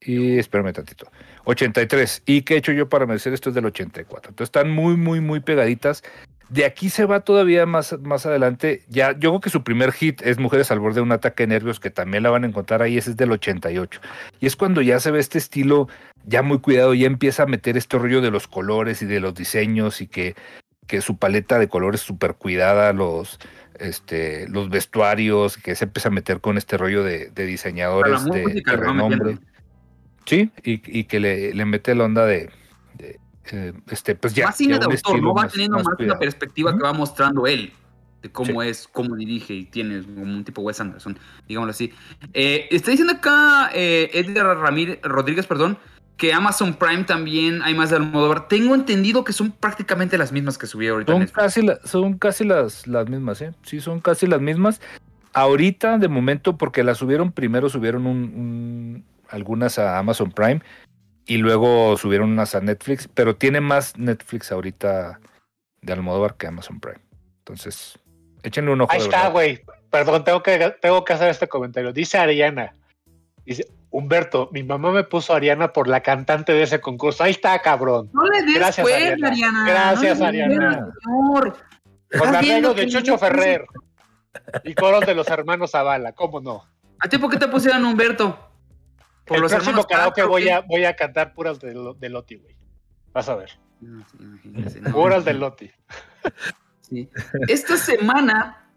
Y espérame tantito. 83. ¿Y qué he hecho yo para merecer esto? Es del 84. Entonces están muy, muy, muy pegaditas. De aquí se va todavía más, más adelante. Ya, yo creo que su primer hit es Mujeres al borde de un ataque de nervios, que también la van a encontrar ahí. Ese es del 88. Y es cuando ya se ve este estilo ya muy cuidado, ya empieza a meter este rollo de los colores y de los diseños y que, que su paleta de colores súper cuidada, los, este, los vestuarios, que se empieza a meter con este rollo de, de diseñadores de, música renombre. Sí, y, y que le, le mete la onda de, eh, este, pues ya. más cine de autor, ¿no? Va más- teniendo más más, una perspectiva que va mostrando él. De cómo es, cómo dirige y tiene como un tipo Wes Anderson, digámoslo así. Eh, está diciendo acá eh, Edgar Ramírez, Rodríguez, perdón, que Amazon Prime también hay más de Almodóvar. Tengo entendido que son prácticamente las mismas que subí ahorita. Son casi, la- son casi las, las mismas, ¿eh? Sí, son casi las mismas. Ahorita, de momento, porque las subieron, primero subieron un, un- algunas a Amazon Prime y luego subieron unas a Netflix, pero tiene más Netflix ahorita de Almodóvar que Amazon Prime. Entonces, échenle un ojo. Ahí está, güey. Perdón, tengo que, tengo que hacer este comentario. Dice Ariana. Dice, Humberto, mi mamá me puso Ariana por la cantante de ese concurso. Ahí está, cabrón. No le des Gracias, Ariana. Ariana. Gracias, No Ariana. señor. Con ¿Estás arreglo de Chucho Ferrer y coros de los hermanos Zavala, ¿cómo no? ¿A ti por qué te pusieron Humberto? Por el los próximo karaoke voy a, voy a cantar puras de, de Loti, güey. Vas a ver. No, sí, imagínese, no. Puras de Loti. Sí. <laughs> Esta semana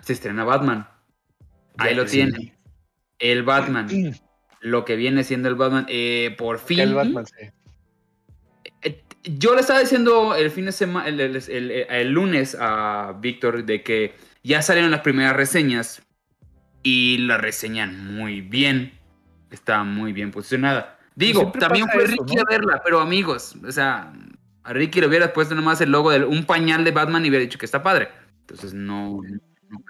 se estrena Batman. Ahí lo Sí. tienen. El Batman. Lo que viene siendo el Batman. Eh, por fin. El Batman, sí. Eh, Yo le estaba diciendo el fin de semana, el, el- el- el lunes a Víctor de que ya salieron las primeras reseñas y la reseñan muy bien. Está muy bien posicionada. Digo, Siempre también fue eso, Ricky ¿no? a verla, pero amigos, o sea, a Ricky le hubiera puesto nomás el logo de un pañal de Batman y hubiera dicho que está padre. Entonces no. no-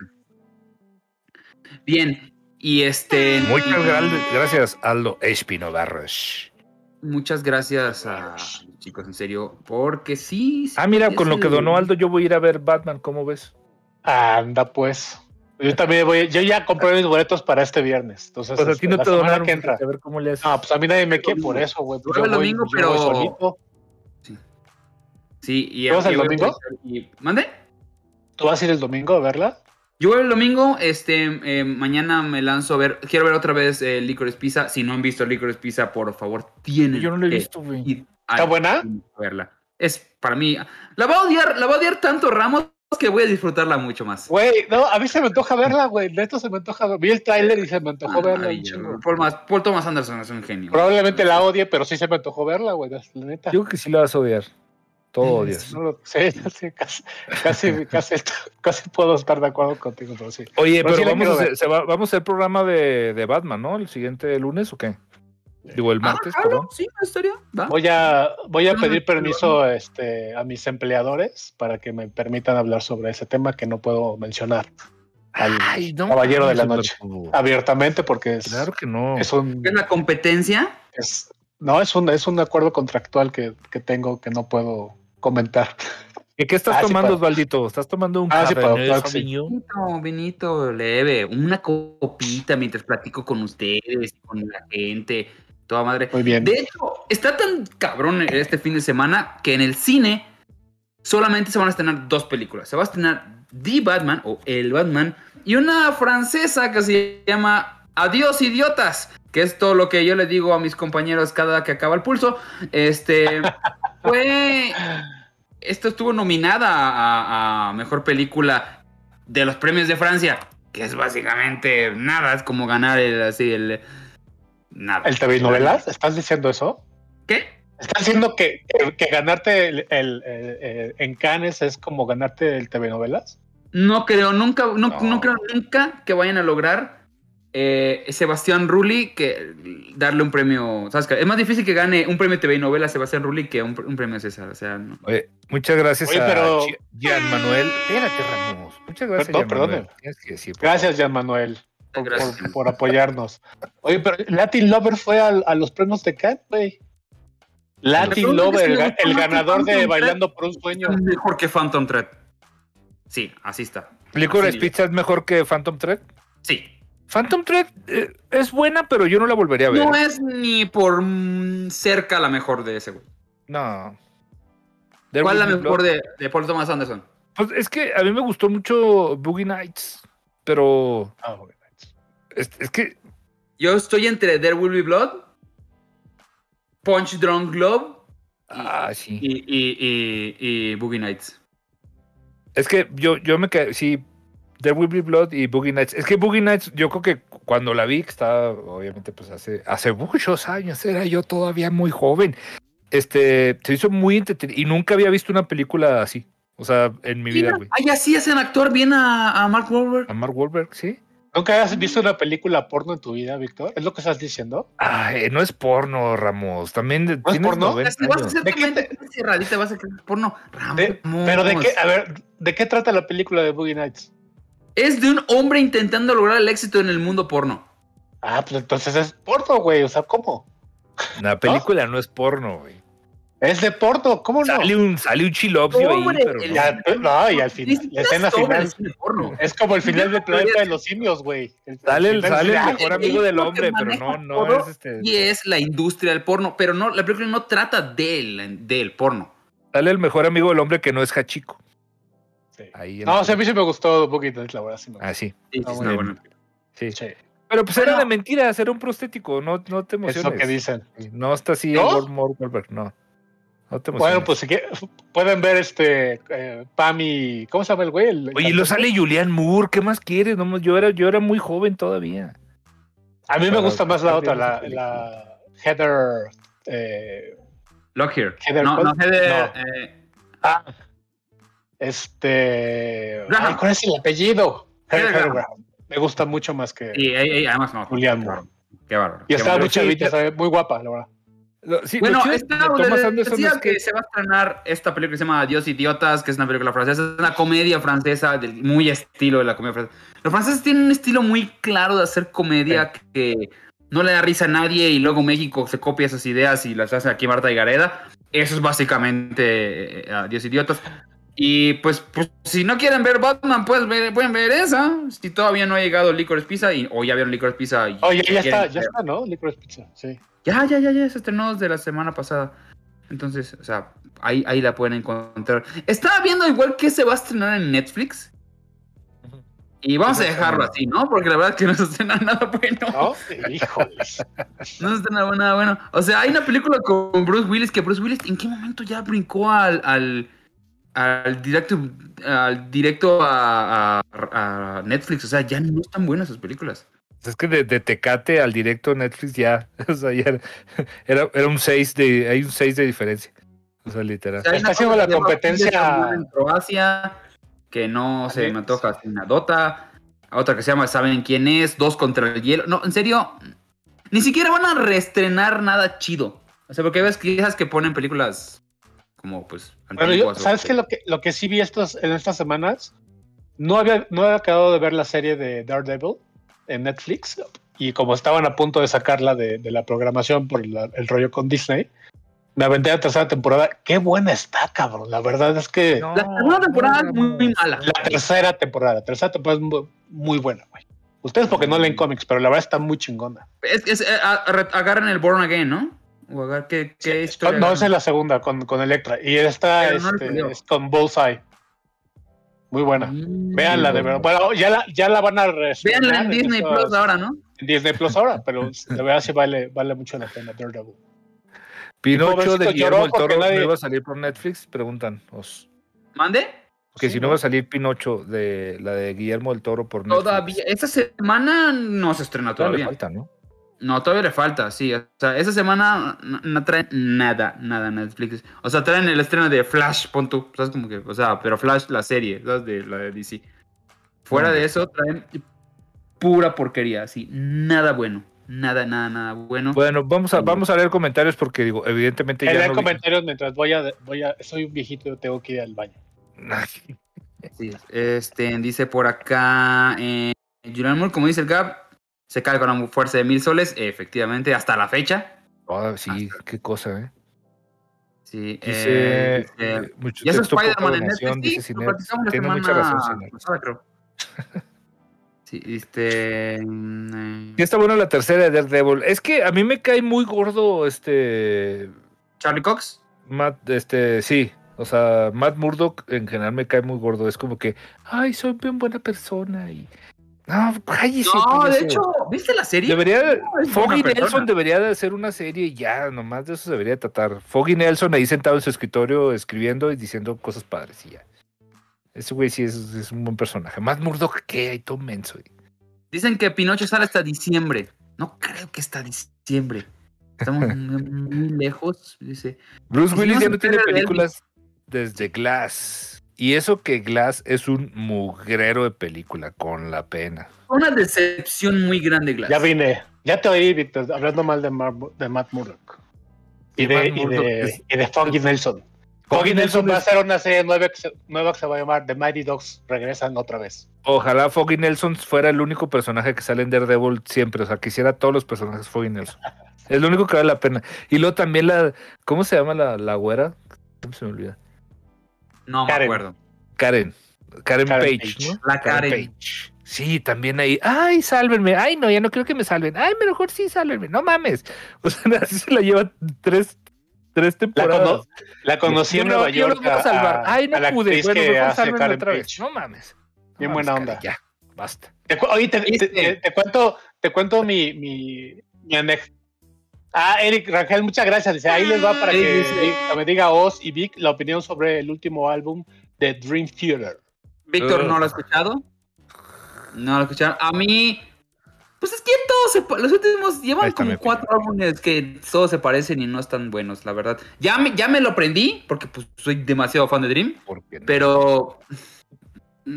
Bien, y este. Muchas gra- gracias, Aldo Espino Barros. Muchas gracias a los chicos, en serio, porque sí. sí Ah, mira, con lo que donó Aldo, yo voy a ir a ver Batman, ¿cómo ves? Anda, pues. Yo también voy, yo ya compré mis boletos para este viernes. Entonces, Pues a ti no la te semana donaron, que entra. a ver cómo le haces. No, pues a mí nadie me quiere por eso, güey. Pues Yo el voy- domingo, yo voy pero- solito. Sí, y ¿Tú vas el a domingo? y- ¿Mande? ¿Tú vas a ir el domingo a verla? Yo voy el domingo, este, eh, mañana me lanzo a ver, quiero ver otra vez eh, Licorice Pizza. Si no han visto Licorice Pizza, por favor, tienen yo no lo he visto, güey. a ¿Está buena? verla. Es para mí, la va a odiar, la va a odiar tanto Ramos que voy a disfrutarla mucho más. Güey, no, a mí se me antoja verla, güey. Neto se me antoja. Vi el tráiler y se me antojó Ah, verla. chingo. Paul, Mas- Paul Thomas Anderson es un genio. Probablemente la odie, pero sí se me antojó verla, güey. La neta. Yo creo que sí la vas a odiar. Todo odias. No lo- <laughs> sí, casi, casi, casi, casi puedo estar de acuerdo contigo, pero sí. Oye, Pero vamos, a hacer, se va- vamos a hacer programa de, de Batman, ¿no? El siguiente lunes o qué? Digo, el Ah, martes, claro, perdón. sí, me gustaría. va. Voy a, voy a No, pedir permiso este, a mis empleadores para que me permitan hablar sobre ese tema que no puedo mencionar al Ay, no. caballero de la noche. Abiertamente porque es, Claro que no. es un ¿Es la competencia? es- no es un es un acuerdo contractual que, que tengo que no puedo comentar. ¿Y qué estás Ah, sí tomando, puedo. Osvaldito? ¿Estás tomando un Ah, sí sí. Vinito, vinito leve, una copita mientras platico con ustedes, con la gente, toda madre. Muy bien. De hecho, está tan cabrón este fin de semana que en el cine solamente se van a estrenar dos películas. Se va a estrenar The Batman o El Batman y una francesa que se llama Adiós idiotas, que es todo lo que yo le digo a mis compañeros cada que acaba el pulso. Este <laughs> fue esto estuvo nominada a, a mejor película de los premios de Francia, que es básicamente nada, es como ganar el así el nada. ¿El TV novelas? ¿Estás diciendo eso? ¿Qué? ¿Estás diciendo que, que- que ganarte el, el- el- el- en Cannes es como ganarte el TV novelas? No creo, nunca, no, No. no creo nunca que vayan a lograr eh, Sebastián Rulli que darle un premio. ¿Sabes qué? Es más difícil que gane un premio TV y novela Sebastián Rulli que un, un premio César. O sea, no. Oye, muchas gracias Oye, pero- Gi- Gian Manuel. Espérate, Ramos. Muchas gracias, Perdón, Gian Manuel. que decir, Gracias, Jan Manuel, Gracias. por- por apoyarnos. Oye, pero Latin Lover fue al- a, los premios de Cannes, güey. Latin Pero Lover, es el, ganador de Phantom Bailando por un Sueño. Mejor que Phantom Thread. Sí, así está. ¿Licorice Pizza es mejor que Phantom Thread? Sí. Phantom Thread eh, es buena, pero yo no la volvería a ver. No es ni por mm, cerca la mejor de ese güey. No. There ¿Cuál es la mejor Blood. de, de Paul Thomas Anderson? Pues es que a mí me gustó mucho Boogie Nights, pero Ah, güey. Es, es que Yo estoy entre There Will Be Blood, Punch Drunk Love ah, sí. y, y, y, y Boogie Nights. Es que yo, yo me quedé, sí, There Will Be Blood y Boogie Nights. Es que Boogie Nights, yo creo que cuando la vi, que estaba, obviamente, pues hace, hace muchos años, era yo todavía muy joven. este, se hizo muy entretenido y nunca había visto una película así. O sea, en mi vida, güey. Ay, así hacen actor bien a, a Mark Wahlberg. A Mark Wahlberg, sí. ¿Nunca has visto una película porno en tu vida, Víctor? ¿Es lo que estás diciendo? Ay, no es porno, Ramos. También de- ¿No es porno? 90 Si vas a hacer ¿De qué cerradita, vas a hacer porno. Ramos. De- pero de qué, a ver, ¿de qué trata la película de Boogie Nights? Es de un hombre intentando lograr el éxito en el mundo porno. Ah, pues entonces es porno, güey. O sea, ¿cómo? La película no es porno, güey. Es de porno, ¿cómo no? Sale un, sale un chilopsio ahí, pero el- no. Ya, no, y al final, la escena final el cine porno. es como el final del planeta de los simios, güey. Sale el, sale mejor amigo del hombre, pero no, no todo es este. Y es la industria del porno, pero no, la película no trata del, del porno. Sale el mejor amigo del hombre que no es Hachiko. Sí. Ahí No, o sea, a mí sí me gustó Boogie Nights, la verdad. Sí, me. Ah, sí. Sí, Ah, sí, bueno. está bueno. Sí. Sí, Pero pues Bueno. era de mentiras, era un prostético, no, no te es emociones. lo que dicen. No está así ¿No? el Mark Wahlberg, no. No te emociones. Bueno, pues si que- pueden ver este eh, Pami, ¿cómo se llama el güey? El- Oye, y lo sale Julian Moore, ¿qué más quieres? No, yo era, yo era muy joven todavía. A mí me gusta más la otra, la, Heather. eh, Lockyer. Heather No, no, Heather, no. eh, ah, este. Ay, ¿Cuál es el apellido? Heather Heather Graham. Graham. Me gusta mucho más que y, y- y además no. Julian Moore. Qué bárbaro. Y estaba muy chavita, muy guapa, la verdad. Lo- sí, lo Bueno, de Thomas decía es que, que se va a estrenar esta película que se llama Dios Idiotas, que es una película francesa, es una comedia francesa del muy estilo de la comedia francesa. Los franceses tienen un estilo muy claro de hacer comedia que no le da risa a nadie y luego México se copia esas ideas y las hace aquí Marta y Gareda. Eso es básicamente eh, Dios Idiotas. Y pues, pues, si no quieren ver Batman, pues ver- pueden ver esa. Si todavía no ha llegado Licorice Pizza y, o ya vieron Licorice Pizza. Y Oye, ya quieren está, ya ver- está, ¿no? Licorice Pizza, sí. ya, ya, ya, ya, se estrenó desde la semana pasada. Entonces, o sea, ahí, ahí la pueden encontrar. Estaba viendo igual que se va a estrenar en Netflix. Y vamos a dejarlo así, ¿no? Porque la verdad es que no se estrena <laughs> nada bueno. ¿No? Híjoles. No se estrena nada bueno. O sea, hay una película con Bruce Willis que Bruce Willis, ¿en qué momento ya brincó al, al, al directo, al directo a, a- a Netflix? O sea, ya no están buenas sus películas. es que de, de Tecate al directo Netflix ya, <laughs> o sea, ya era, era, era un 6 de, hay un 6 de diferencia. O sea, literal. O sea, hay Está haciendo la competencia- en Croacia, que no se me antoja sin una Dota. Otra que se llama ¿Saben quién es? Dos contra el hielo. No, en serio, ni siquiera van a reestrenar nada chido. O sea, porque ves que esas que ponen películas como pues Bueno, yo, ¿sabes qué? Lo que, lo que sí vi estos, en estas semanas, no había, no había acabado de ver la serie de Daredevil en Netflix y como estaban a punto de sacarla de, de la programación por la- el rollo con Disney, me aventé la tercera temporada. Qué buena está, cabrón. La verdad es que La segunda temporada es muy mala. la tercera temporada, la tercera temporada es muy, muy buena, güey. Ustedes porque no leen cómics, pero la verdad está muy chingona. Es, es- eh, a- a- agarren el Born Again, ¿no? O agar- ¿qué, qué historia No, esa es la segunda con, con Electra. Y esta no este, es con Bullseye. Muy buena. Mm, Véanla de verdad. Bueno, ya la, ya la van a Véanla en Disney estos- Plus ahora, ¿no? en Disney Plus ahora, pero de verdad sí vale, vale mucho la pena Daredevil. Pinocho de Guillermo del Toro nadie- no iba a salir por Netflix, preguntan. os- ¿Mande? Que Sí, si no va a salir Pinocho de la de Guillermo del Toro por Netflix. Todavía, esta semana no se estrena Todavía le todavía. falta, ¿no? No, todavía le falta, sí. O sea, esta semana no, no traen nada, nada Netflix. O sea, traen el estreno de Flash, pon tú. ¿Sabes? Como que, o sea, pero Flash, la serie, ¿sabes? De la de DC. Fuera de eso, traen pura porquería, así. Nada bueno. Nada, nada, nada bueno. Bueno, vamos a, vamos a leer comentarios porque digo, evidentemente En ya leer no vi- comentarios mientras voy a, voy a. Soy un viejito y tengo que ir al baño. Sí, este, dice por acá, eh, Julian Moore, como dice el Gap, se cae con la fuerza de mil soles, efectivamente, hasta la fecha. Ah, sí, qué cosa, ¿eh? Sí, Dice, eh, dice, eh, mucho Ya es Spider-Man en Netflix, dice sí, lo la Tiene mucha razón, pasada, creo. <laughs> Sí, este... mm, eh, Sí está buena la tercera de Daredevil. Es que a mí me cae muy gordo este Charlie Cox. Matt, este, sí. O sea, Matt Murdock en general me cae muy gordo. Es como que, ay, soy bien buena persona y. No, cállese. No, de hecho, ¿viste la serie? Debería, No, Foggy persona. Nelson debería de hacer una serie y ya, nomás de eso debería tratar. Foggy Nelson ahí sentado en su escritorio escribiendo y diciendo cosas padres y ya. Ese güey sí es, es un buen personaje. Matt Murdock, ¿qué? Hay todo menso. güey. Dicen que Pinocho sale hasta diciembre. No creo que hasta diciembre. Estamos <laughs> muy lejos. Dice. Bruce Y Willis no ya no tiene películas desde Glass. Y eso que Glass es un mugrero de película, con la pena. Una decepción muy grande, Glass. Ya vine. Ya te oí, Víctor, hablando mal de, Mar- de Matt Murdock. Y de, Matt y Murdock de, es- y de Foggy Nelson. Foggy Nelson Nelson va a hacer una serie nueva que, se, nueva que se va a llamar The Mighty Dogs. Regresan otra vez. Ojalá Foggy Nelson fuera el único personaje que sale en Daredevil siempre. O sea, quisiera todos los personajes Foggy Nelson. Es lo único que vale la pena. Y luego también la. ¿Cómo se llama la, la güera? ¿Cómo se me olvida? No me Karen. acuerdo. Karen. Karen, Karen Page, Page. ¿no? La Karen. Page. Sí, también ahí. Ay, sálvenme. Ay, no, ya no creo que me salven. Ay, mejor sí, sálvenme. No mames. <laughs> O sea, <laughs> así se la lleva tres, tres La, temporadas. cono- la conocí Yo en no- Nueva yo York. los voy a salvar. Ay, no a la pude. Bueno, que mejor hace sálvenme Karen otra Page. vez. No mames. No Bien mames, buena Karen, onda. Ya, basta. Te cu- oye, te, te- Este- te- te cuento, te cuento mi, mi, mi anécdota. Ah, Eric Rangel, muchas gracias. Dice, ahí les va para que, dice- di- que me diga Oz y Vic la opinión sobre el último álbum de Dream Theater. Víctor. ¿no lo ha escuchado? No lo ha escuchado. A mí, pues es que todos se los últimos llevan como cuatro álbumes que todos se parecen y no están buenos, la verdad. Ya me, ya me lo aprendí porque pues soy demasiado fan de Dream, ¿Por qué no? pero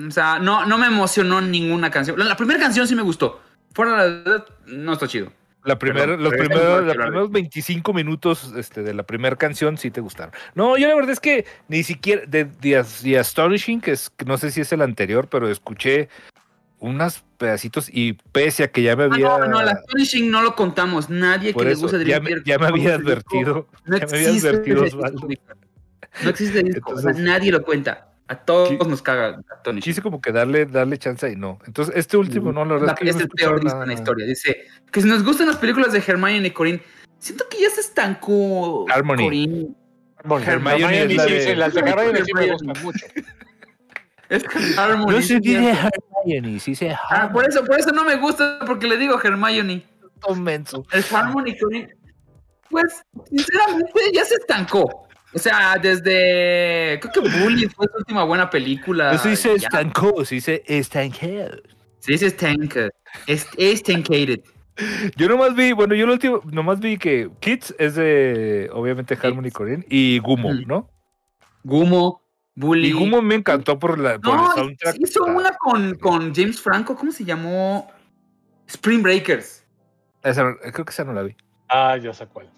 o sea, no, no me emocionó ninguna canción. La, la primera canción sí me gustó. Fuera la verdad, no está chido. La los pero esta primeros, los primeros 25 minutos este, de la primera canción sí te gustaron. No, yo la verdad es que ni siquiera de The, The Astonishing, que, es, no sé si es el anterior, pero escuché unos pedacitos y pese a que ya me Ah, había... no, no, la Astonishing no lo contamos. Nadie por que le guste ya, Dream me, Theater ya me había advertido. No ya me había existe advertido, Víctor. No existe disco. o sea, Entonces- nadie lo cuenta. A todos nos caga Astonishing. Quise como que darle, darle chance y no. Entonces, este último, no, la verdad La- es que yo es no he el peor nada, en la historia. Dice que si nos gustan las películas de Hermione y Corinne, siento que ya se estancó Harmony. Corinne. Hermione es Hermione, la sí, de- sí, las de Hermione sí me gustan mucho. <laughs> Es que Harmony. No se dice. Hermione, sí se Ah, por eso, por eso no me gusta, porque le digo Hermione. menso. El Harmony y Corinne. Pues, sinceramente, ya se estancó. O sea, desde. Creo que Bully fue su última buena película. Eso dice estancó, se dice estancó. Se dice stank. Es estancated. <laughs> Yo nomás vi, bueno, yo lo último, nomás vi que Kids es de, obviamente, Harmony Corinne y Gumo. ¿no? Gumo, Bully. Y Gumo me encantó por, la, por No, el soundtrack. hizo una con, con James Franco, ¿cómo se llamó? Spring Breakers. esa no- creo que esa no la vi. Ah, yo sé cuál.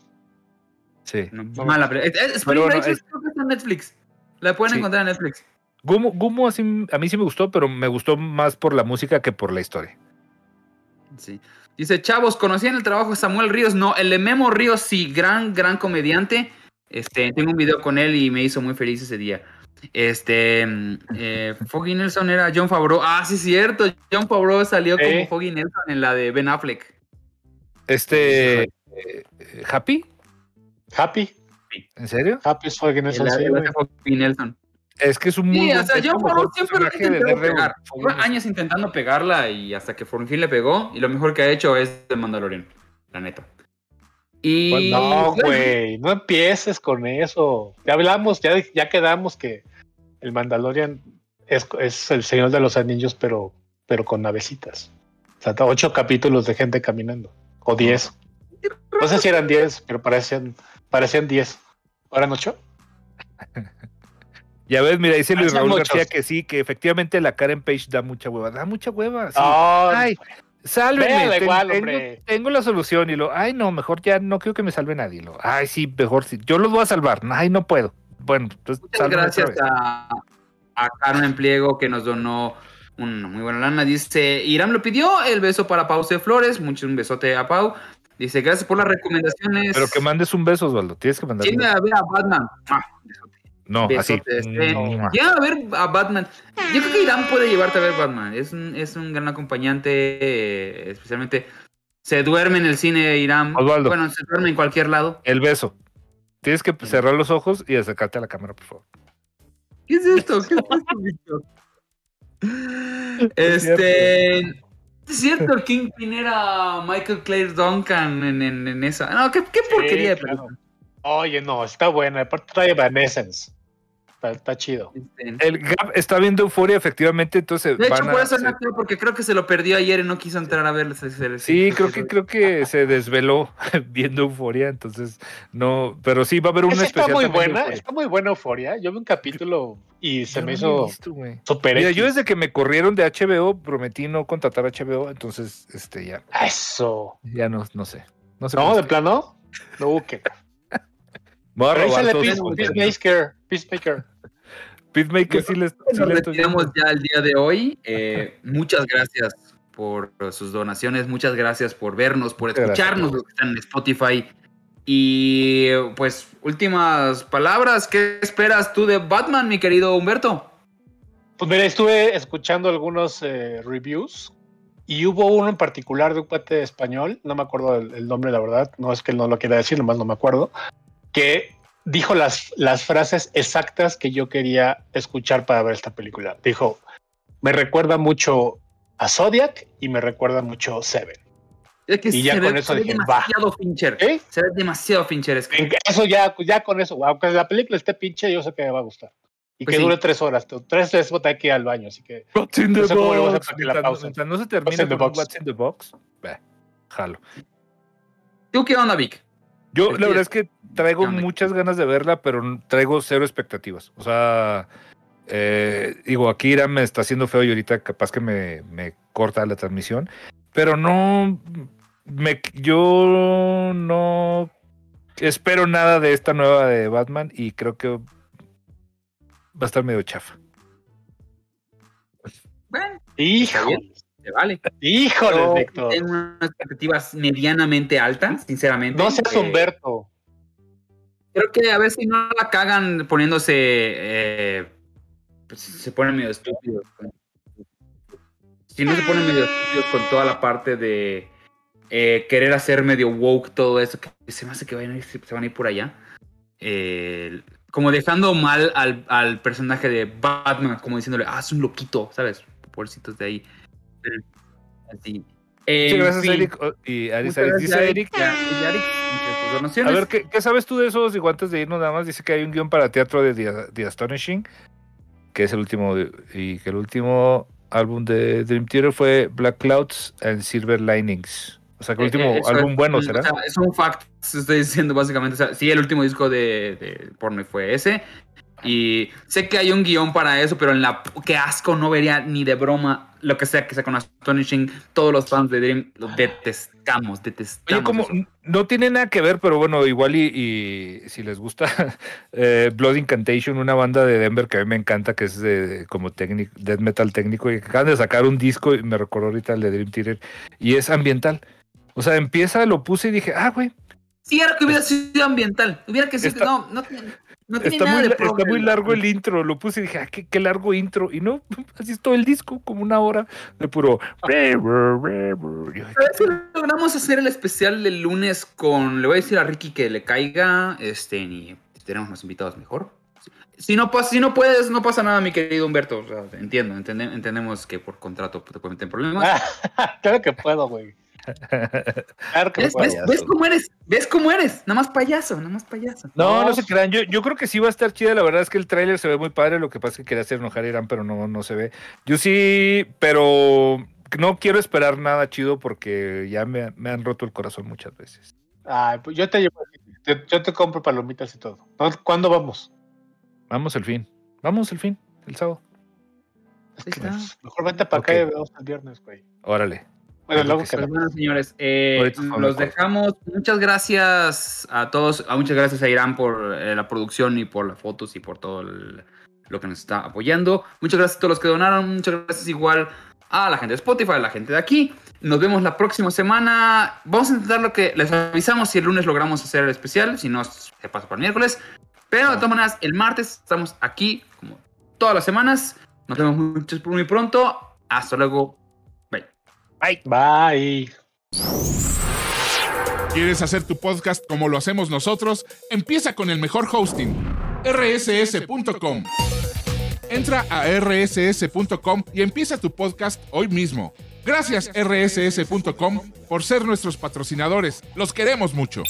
Sí. No, mala, pero- eh, Spring Pero bueno, Breakers es- creo que está en Netflix. La pueden Sí. encontrar en Netflix. Gumo, Gumo así, a mí sí me gustó, pero me gustó más por la música que por la historia. Sí. Dice, chavos, ¿conocían el trabajo de Samuel Ríos? No, el de Memo Ríos, sí, gran, gran comediante. Este, tengo un video con él y me hizo muy feliz ese día. Este, mm, eh, <laughs> Foggy Nelson era John Favreau. Ah, sí, cierto. John Favreau salió como Eh. Foggy Nelson en la de Ben Affleck. Este, eh, eh, ¿Happy? Happy. ¿En serio? Happy es Nelson. sí, Nelson. Es que es un muy Sí, o sea, como Favreau mejor siempre lo intentado pegar. Nelson. años intentando pegarla y hasta que por fin le pegó. Y lo mejor que ha hecho es The Mandalorian, la neta. Y... No, bueno, güey, no empieces con eso. Ya hablamos, ya, ya quedamos que el Mandalorian es, es el Señor de los Anillos, pero, pero con navecitas. O sea, ocho capítulos de gente caminando. O diez. No sé si eran diez, pero parecían, parecían diez. ¿Eran ocho? Ya ves, mira, dice Luis Hacen Raúl muchos. García que sí, que efectivamente la Karen Page da mucha hueva. Da mucha hueva. sí. No, Ay, sálvenme. Ten- igual, tengo, hombre. tengo la solución. Y lo, ay, no, mejor ya no quiero que me salve nadie. Lo, ay, sí, mejor sí. Yo los voy a salvar. Ay, no puedo. Bueno, entonces, Muchas sálvame gracias otra vez. a, a Carmen Pliego que nos donó una muy buena lana. Dice, Iram lo pidió, el beso para Pau C. Flores, mucho un besote a Pau. Dice, gracias por las recomendaciones. Pero que mandes un beso, Osvaldo. Tienes que mandar un Llega a ver a Batman. Ah, No, así. besote, este. Mua. Llega a ver a Batman. Yo creo que Irán puede llevarte a ver Batman. Es un, es un gran acompañante, eh, especialmente... Se duerme en el cine Irán. Osvaldo. Bueno, se duerme en cualquier lado. El beso. Tienes que cerrar los ojos y acercarte a la cámara, por favor. ¿Qué es esto? ¿Qué es esto, Víctor? <laughs> Este. Es cierto, el Kingpin era Michael Clare Duncan en, en- en esa. No, qué, qué porquería de claro. Oye, no, está buena. Aparte trae Evanescence. Está, está chido. Este, El Gap está viendo Euforia, efectivamente, entonces De hecho, van a por eso no porque creo que se lo perdió ayer y no quiso entrar a ver. Sí, creo que creo que se desveló <laughs> viendo Euforia, entonces no, pero sí va a haber una Esa está especial muy buena, Euphoria. está muy buena Euforia. Yo vi un capítulo y se Yo me no hizo visto, super Mira, X. yo desde que me corrieron de HBO prometí no contratar HBO, entonces este ya Eso. ya no no sé. No sé. No, de plano. No, que. <laughs> Voy a robar. Peacemaker. Peacemaker. Peacemaker sí les sí Nos retiramos ya el día de hoy. Eh, muchas gracias por sus donaciones, muchas gracias por vernos, por escucharnos los que están en Spotify. Y pues, últimas palabras, ¿qué esperas tú de Batman, mi querido Humberto? Pues mira, estuve escuchando algunos eh, reviews y hubo uno en particular de un cuate español, no me acuerdo el, el nombre, la verdad, no es que él no lo quiera decir, nomás no me acuerdo, que dijo las, las frases exactas que yo quería escuchar para ver esta película. Dijo, me recuerda mucho a Zodiac y me recuerda mucho Seven. Es que Y ya se con ve, eso se ve dije, va. demasiado Fincher. ¿Eh? Se ve demasiado Fincher. Es que- Eso ya, ya con eso, aunque la película esté pinche, yo sé que me va a gustar. Y Pues que sí. dure tres horas. Tres veces voy a tener que ir al baño, así que What's in the No sé cómo le voy a hacer box. la pausen. mientras no se box. What's in the box, bah, jalo. ¿Tú qué onda, Vic? Yo Es la verdad es que traigo muchas ganas de verla, pero traigo cero expectativas. O sea, eh, digo, aquí Irán me está haciendo feo y ahorita capaz que me, me corta la transmisión, pero no, me, yo no espero nada de esta nueva de Batman y creo que va a estar medio chafa. Bueno, hijo. Se vale. híjole, Yo Víctor. tengo unas expectativas medianamente altas, sinceramente. No seas Eh, Humberto. Creo que a ver si no la cagan poniéndose. eh, pues, se ponen medio estúpidos. Si no se ponen medio estúpidos con toda la parte de eh, querer hacer medio woke todo eso, que se me hace que vayan a ir- se van a ir por allá. Eh, como dejando mal al, al personaje de Batman, como diciéndole, ah, es un loquito, ¿sabes? Pobrecitos de ahí. Así. Eh, Muchas en gracias. Eric. Y Aris, Aris. Dice Eric. Eric, A ver, ¿qué, qué sabes tú de esos? Y antes de irnos nada más, dice que hay un guion para teatro de The, The Astonishing, que es el último, y que el último álbum de Dream Theater fue Black Clouds and Silver Linings. O sea, que el Eh, último eh, álbum es- bueno o será. sea, es un fact, estoy diciendo básicamente. O sea, sí, el último disco de, de porno fue ese. Y sé que hay un guion para eso, pero en la qué asco no vería ni de broma lo que sea que sea con Astonishing. Todos los fans de Dream lo detestamos, detestamos. Oye, como no tiene nada que ver, pero bueno, igual y, y si les gusta <laughs> eh, Blood Incantation, una banda de Denver que a mí me encanta, que es de, como técnico, death metal técnico, y que acaban de sacar un disco, y me recordó ahorita el de Dream Theater, y es ambiental. O sea, empieza, lo puse y dije, ah, güey, Sí, era que hubiera sido ambiental. Hubiera que sido. No, no, tiene- no tiene está nada muy, de está muy largo el intro, lo puse y dije, ah, qué, qué largo intro, y no, <laughs> así es todo el disco, como una hora de puro... Yo, A ver si logramos hacer el especial del lunes con. Le voy a decir a Ricky que le caiga. Este, y si tenemos más invitados mejor. Si no, pas- si no puedes, no pasa nada, mi querido Humberto. O sea, entiendo, entende- entendemos que por contrato te pueden meter en problemas. <laughs> claro que puedo, güey. <laughs> Claro que ¿Ves, ves- ves cómo eres? ¿Ves cómo eres? Nada más payaso, nada más payaso. No, no No. se crean. Yo, yo creo que sí va a estar chida. La verdad es que el tráiler se ve muy padre. Lo que pasa es que quería hacer enojar a Irán, pero no, no se ve. Yo sí, pero no quiero esperar nada chido porque ya me, me han roto el corazón muchas veces. Ay, pues yo te llevo, te- yo te compro palomitas y todo. ¿Cuándo vamos? Vamos el fin. Vamos el fin, el sábado. Mejor vente para Ok. acá y vemos el viernes, güey. Órale. Bueno, luego que. Pues bueno, señores, eh, los dejamos. Muchas gracias a todos. a muchas gracias a Irán por eh, la producción y por las fotos y por todo el- lo que nos está apoyando. Muchas gracias a todos los que donaron. Muchas gracias igual a la gente de Spotify, a la gente de aquí. Nos vemos la próxima semana. Vamos a intentar lo que les avisamos si el lunes logramos hacer el especial. Si no, se pasa para el miércoles. Pero de todas maneras, el martes estamos aquí como todas las semanas. Nos vemos muy, muy pronto. Hasta luego. Bye. Bye. ¿Quieres hacer tu podcast como lo hacemos nosotros? Empieza con el mejor hosting, rss.com. Entra a rss.com y empieza tu podcast hoy mismo. Gracias rss.com por ser nuestros patrocinadores. Los queremos mucho.